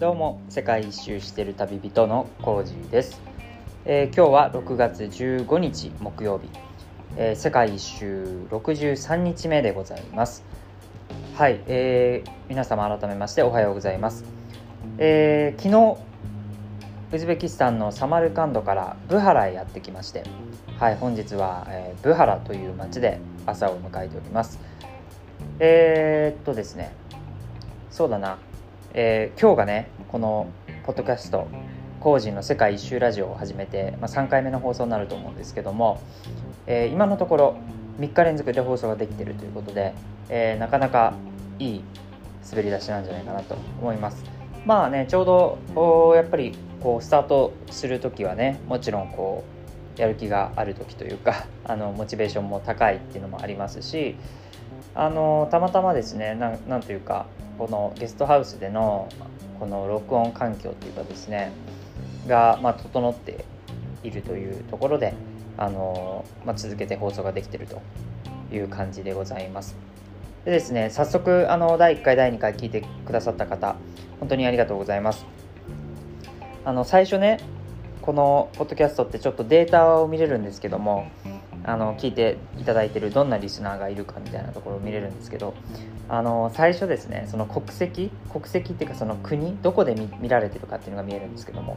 どうも世界一周してる旅人のコージーです、えー、今日は6月15日木曜日、えー、世界一周63日目でございます。はい、えー、皆様改めましておはようございます、えー、昨日ウズベキスタンのサマルカンドからブハラへやってきましてはい本日は、えー、ブハラという町で朝を迎えております。えー、っとですねそうだな。えー、今日がねこのポッドキャスト「工事の世界一周ラジオ」を始めて、まあ、3回目の放送になると思うんですけども、えー、今のところ3日連続で放送ができてるということで、えー、なかなかいい滑り出しなんじゃないかなと思います。まあねちょうどやっぱりこうスタートする時はねもちろんこうやる気がある時というか あのモチベーションも高いっていうのもありますしあのたまたまですねなんというかこのゲストハウスでのこの録音環境っていうかですねが、まあ、整っているというところであの、まあ、続けて放送ができてるという感じでございます。でですね早速あの第1回第2回聞いてくださった方本当にありがとうございます。あの最初ねこのポッドキャストってちょっとデータを見れるんですけどもあの聞いていただいてるどんなリスナーがいるかみたいなところを見れるんですけどあの最初ですねその国籍国籍っていうかその国どこで見られてるかっていうのが見えるんですけども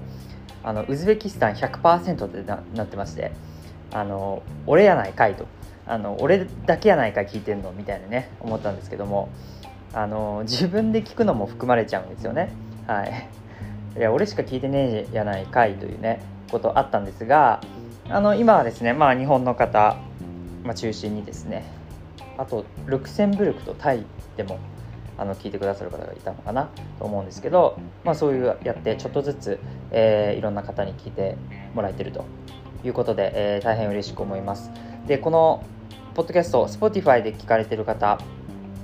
あのウズベキスタン100%でななってましてあの俺やないかいとあの俺だけやないか聞いてんのみたいなね思ったんですけどもあの自分で聞くのも含まれちゃうんですよね。はい。いや俺しか聞いてねえやないかいというねことあったんですがあの今はですね、まあ、日本の方、まあ、中心にですねあとルクセンブルクとタイでもあの聞いてくださる方がいたのかなと思うんですけど、まあ、そういうやってちょっとずつ、えー、いろんな方に聞いてもらえてるということで、えー、大変嬉しく思います。でこのポッドキャスト Spotify で聞かれてる方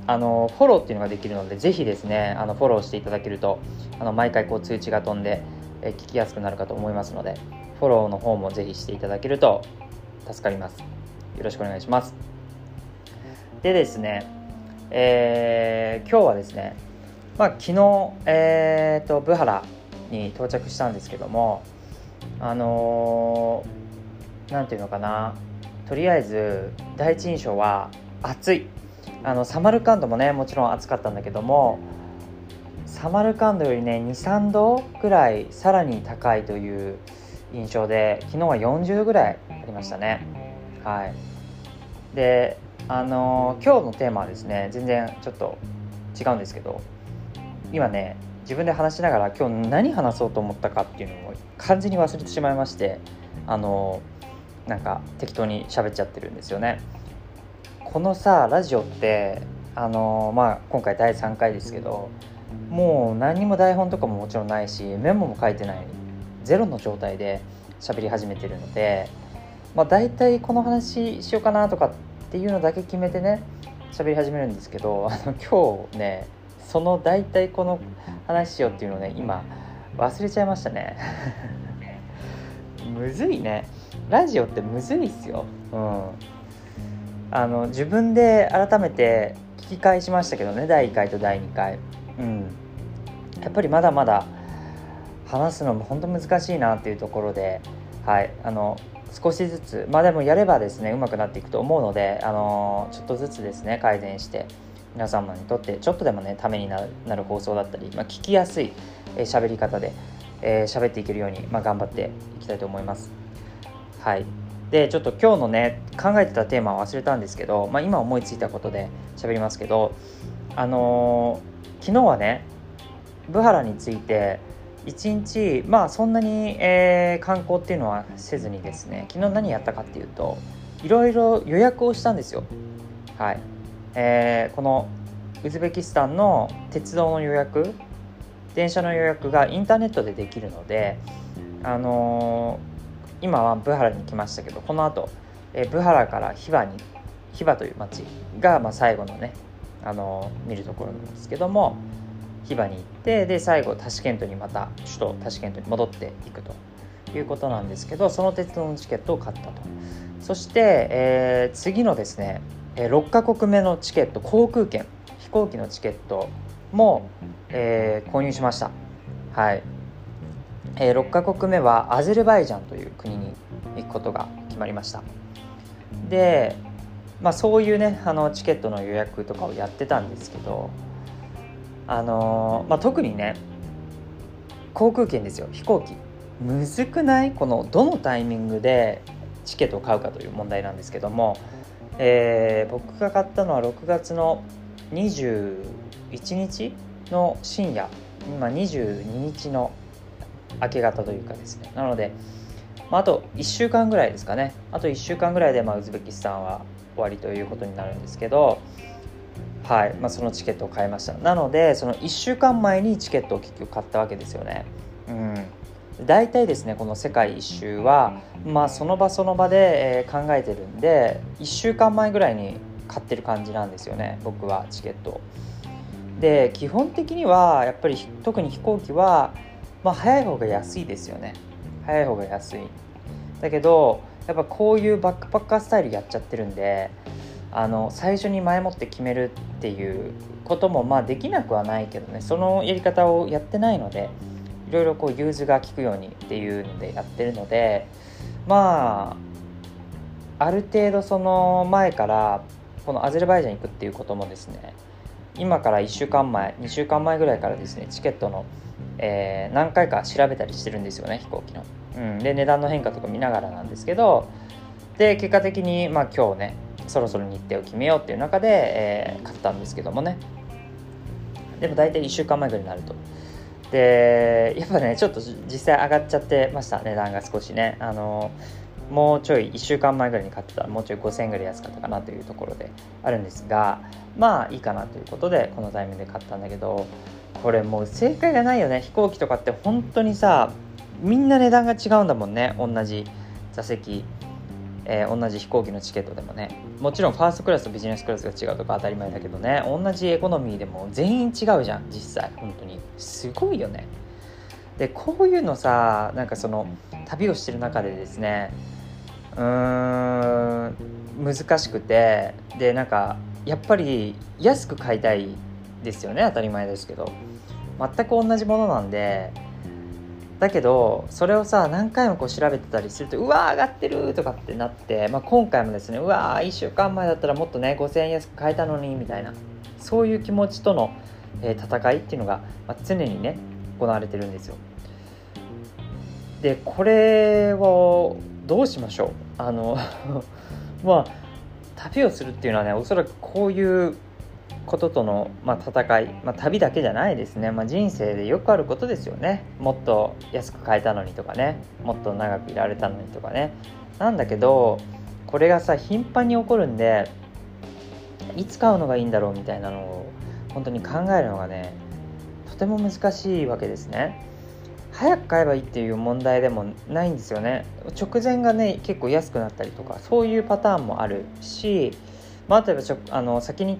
あのフォローっていうのができるのでぜひですねあのフォローしていただけるとあの毎回こう通知が飛んで、えー、聞きやすくなるかと思いますのでフォローの方もぜひしていただけると助かります。よろしくお願いします。でですね、えー、今日はですね、まあ、昨日、えーと、ブハラに到着したんですけどもあのー、ていうのかなとりあえず第一印象は暑い。あのサマルカンドもねもちろん暑かったんだけどもサマルカンドよりね23度ぐらいさらに高いという印象で昨日は40度ぐらいありましたね。はい。であの、今日のテーマはですね全然ちょっと違うんですけど今ね自分で話しながら今日何話そうと思ったかっていうのを完全に忘れてしまいましてあの、なんか適当に喋っちゃってるんですよね。このさラジオってあの、まあ今回第3回ですけどもう何も台本とかももちろんないしメモも書いてないゼロの状態で喋り始めてるので、まあ、大体この話しようかなとかっっていうのだけ決めてね喋り始めるんですけどあの今日ねその大体この話しようっていうのをね今忘れちゃいましたね。むずいね。ラジオってむずいっすよ。うん。あの自分で改めて聞き返しましたけどね第1回と第2回。うん。やっぱりまだまだ話すのも本当難しいなっていうところで、はい、あの少しずつまあでもやればですねうまくなっていくと思うのであのちょっとずつですね改善して皆様にとってちょっとでもねためになる放送だったり、まあ、聞きやすい喋、えー、り方で喋、えー、っていけるように、まあ、頑張っていきたいと思います。はいでちょっと今日のね考えてたテーマは忘れたんですけど、まあ、今思いついたことで喋りますけどあのー、昨日はねブハラについて1日まあそんなに、えー、観光っていうのはせずにですね昨日何やったかっていうといろいろ予約をしたんですよ。はい、えー、このウズベキスタンの鉄道の予約電車の予約がインターネットでできるのであのー、今はブハラに来ましたけどこの後、えー、ブハラからヒバにヒバという町が、まあ、最後のね、あのー、見るところなんですけどもヒバに行ってで最後タシケントにまた首都タシケントに戻っていくということなんですけどその鉄道のチケットを買ったと。そして、えー、次のですね6カ国目のチケット航空券飛行機のチケットも、えー、購入しました。はい。えー、6カ国目はアゼルバイジャンという国に行くことが決まりました。で、まあ、そういうねあのチケットの予約とかをやってたんですけどあの、まあ、特にね航空券ですよ。飛行機。むずくない？このどのタイミングでチケットを買うかという問題なんですけども、えー、僕が買ったのは6月の21日の深夜。今22日の明け方というかですね。なので、まあ、あと1週間ぐらいですかね。あと1週間ぐらいで、まあ、ウズベキスタンは終わりということになるんですけど。はい。まあ、そのチケットを買いました。なのでその1週間前にチケットを結局買ったわけですよね。うん。大体ですねこの世界一周は、まあ、その場その場で、え、考えてるんで1週間前ぐらいに買ってる感じなんですよね僕はチケットで基本的にはやっぱり特に飛行機は、まあ、早い方が安いですよね。早い方が安い。だけどやっぱこういうバックパッカースタイルやっちゃってるんであの最初に前もって決めるっていうこともまあできなくはないけどねそのやり方をやってないのでいろいろこう融通が利くようにっていうのでやってるのでまあある程度その前からこのアゼルバイジャン行くっていうこともですね今から1週間前2週間前ぐらいからですねチケットの、えー、何回か調べたりしてるんですよね飛行機の。うん、で値段の変化とか見ながらなんですけどで結果的に、まあ、今日ねそろそろ日程を決めようっていう中で、えー、買ったんですけどもね。でも大体1週間前ぐらいになると。でやっぱねちょっと実際上がっちゃってました値段が少しね。あのもうちょい1週間前ぐらいに買ってたらもうちょい5000円ぐらい安かったかなというところであるんですがまあいいかなということでこのタイミングで買ったんだけどこれもう正解がないよね。飛行機とかって本当にさみんな値段が違うんだもんね。同じ座席。えー、同じ飛行機のチケットでもね。もちろんファーストクラスとビジネスクラスが違うとか当たり前だけどね。同じエコノミーでも全員違うじゃん実際。本当に。すごいよね。でこういうのさなんかその旅をしてる中でですねうーん難しくて。でなんかやっぱり安く買いたいですよね当たり前ですけど。全く同じものなんでだけどそれをさ何回もこう調べてたりするとうわー上がってるとかってなって、まあ、今回もですねうわー1週間前だったらもっとね5000円安く買えたのにみたいなそういう気持ちとの、えー、戦いっていうのが、まあ、常にね行われてるんですよ。でこれをどうしましょう？あの まあ旅をするっていうのはねおそらくこういうこととの、まあ、戦い、まあ、旅だけじゃないですね、まあ、人生でよくあることですよね。もっと安く買えたのにとかね。もっと長くいられたのにとかね。なんだけどこれがさ頻繁に起こるんでいつ買うのがいいんだろうみたいなのを本当に考えるのがねとても難しいわけですね。早く買えばいいっていう問題でもないんですよね。直前がね結構安くなったりとかそういうパターンもあるしまあ、例えばちょあの先に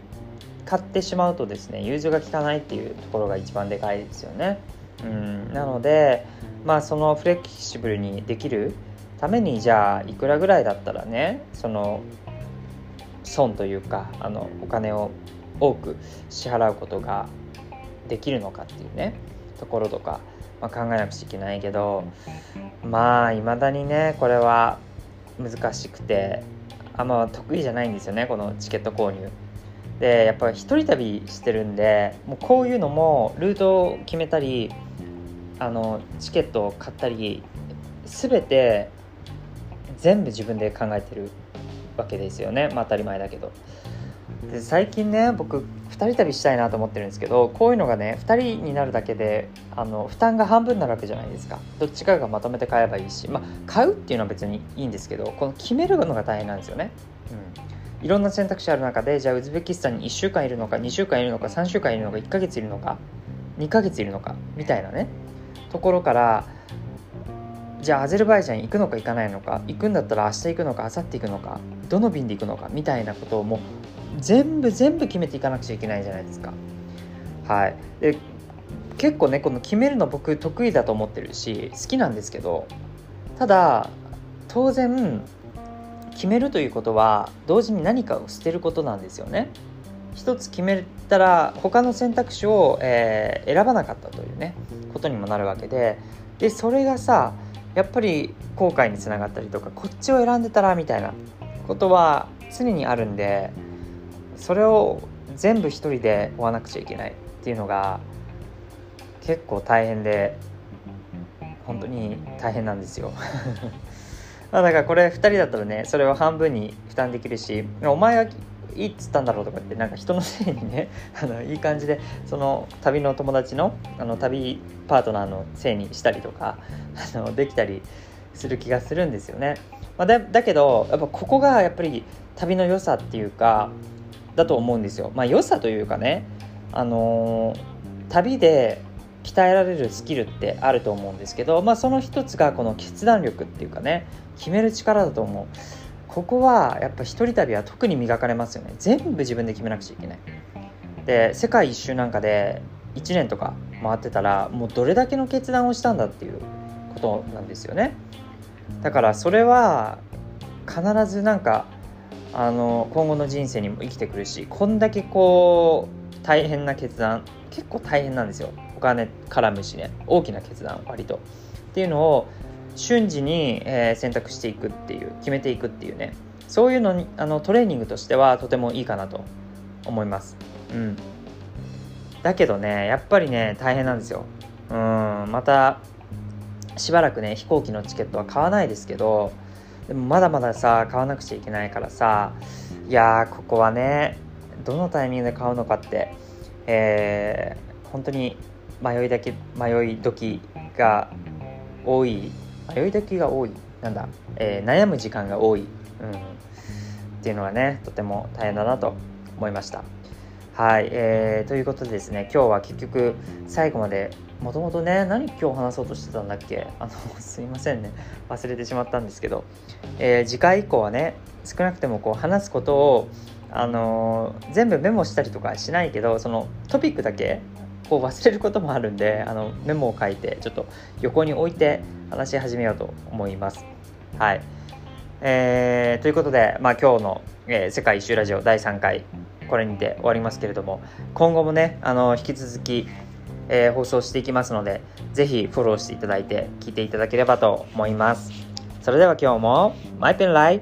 買ってしまうとですね融通が利かないっていうところが一番でかいですよね。うん、なのでまあそのフレキシブルにできるためにじゃあいくらぐらいだったらねその損というかあのお金を多く支払うことができるのかっていうねところとか、まあ、考えなくちゃいけないけどまあいまだにねこれは難しくてあんま得意じゃないんですよねこのチケット購入。でやっぱり一人旅してるんでもうこういうのもルートを決めたりあのチケットを買ったり全て全部自分で考えてるわけですよね。まあ当たり前だけど。で最近ね僕2人旅したいなと思ってるんですけどこういうのがね2人になるだけであの負担が半分になるわけじゃないですか。どっちかがまとめて買えばいいしまあ買うっていうのは別にいいんですけどこの決めるのが大変なんですよね。うん。いろんな選択肢ある中でじゃあウズベキスタンに1週間いるのか2週間いるのか3週間いるのか1ヶ月いるのか2ヶ月いるのかみたいなねところからじゃあアゼルバイジャン行くのか行かないのか行くんだったら明日行くのか明後日行くのかどの便で行くのかみたいなことをもう全部全部決めていかなくちゃいけないじゃないですか。はい、で結構ねこの決めるの僕得意だと思ってるし好きなんですけどただ当然決めるということは同時に何かを捨てることなんですよね。一つ決めたら他の選択肢を、えー、選ばなかったというねことにもなるわけで。でそれがさやっぱり後悔につながったりとかこっちを選んでたらみたいなことは常にあるんでそれを全部一人で追わなくちゃいけないっていうのが結構大変で本当に大変なんですよ。まあだからこれ2人だったらねそれを半分に負担できるしお前はいいっつったんだろうとかってなんか人のせいにね あのいい感じでその旅の友達のあの旅パートナーのせいにしたりとか あのできたりする気がするんですよね。まあ、だだけどやっぱここがやっぱり旅の良さっていうかだと思うんですよ。まあ良さというかねあのー、旅で鍛えられるスキルってあると思うんですけど、まあ、その一つがこの決断力っていうかね決める力だと思う。ここはやっぱ一人旅は特に磨かれますよね。全部自分で決めなくちゃいけない。で世界一周なんかで1年とか回ってたらもうどれだけの決断をしたんだっていうことなんですよね。だからそれは必ずなんかあの今後の人生にも生きてくるしこんだけこう大変な決断結構大変なんですよ。お金絡むしね。大きな決断割と。っていうのを瞬時に、え、選択していくっていう決めていくっていうね。そういうのにあのトレーニングとしてはとてもいいかなと思います。うん。だけどねやっぱりね大変なんですよ。うん。またしばらくね飛行機のチケットは買わないですけどでもまだまださ買わなくちゃいけないからさいやここはねどのタイミングで買うのかってえー、本当に迷いだけ迷い時が多い。迷い時が多い。なんだ、えー、悩む時間が多い、うん、っていうのがねとても大変だなと思いました。はい、えー、ということでですね今日は結局最後までもともとね何今日話そうとしてたんだっけ？あの すいませんね。忘れてしまったんですけど、えー、次回以降はね少なくてもこう話すことをあのー、全部メモしたりとかしないけどそのトピックだけこう忘れることもあるんであのメモを書いてちょっと横に置いて話し始めようと思います。はい、えー、ということで、まあ、今日の、えー、世界一周ラジオ第3回これにて終わりますけれども今後もねあの引き続き、えー、放送していきますので是非フォローしていただいて聞いていただければと思います。それでは今日もマイペンライ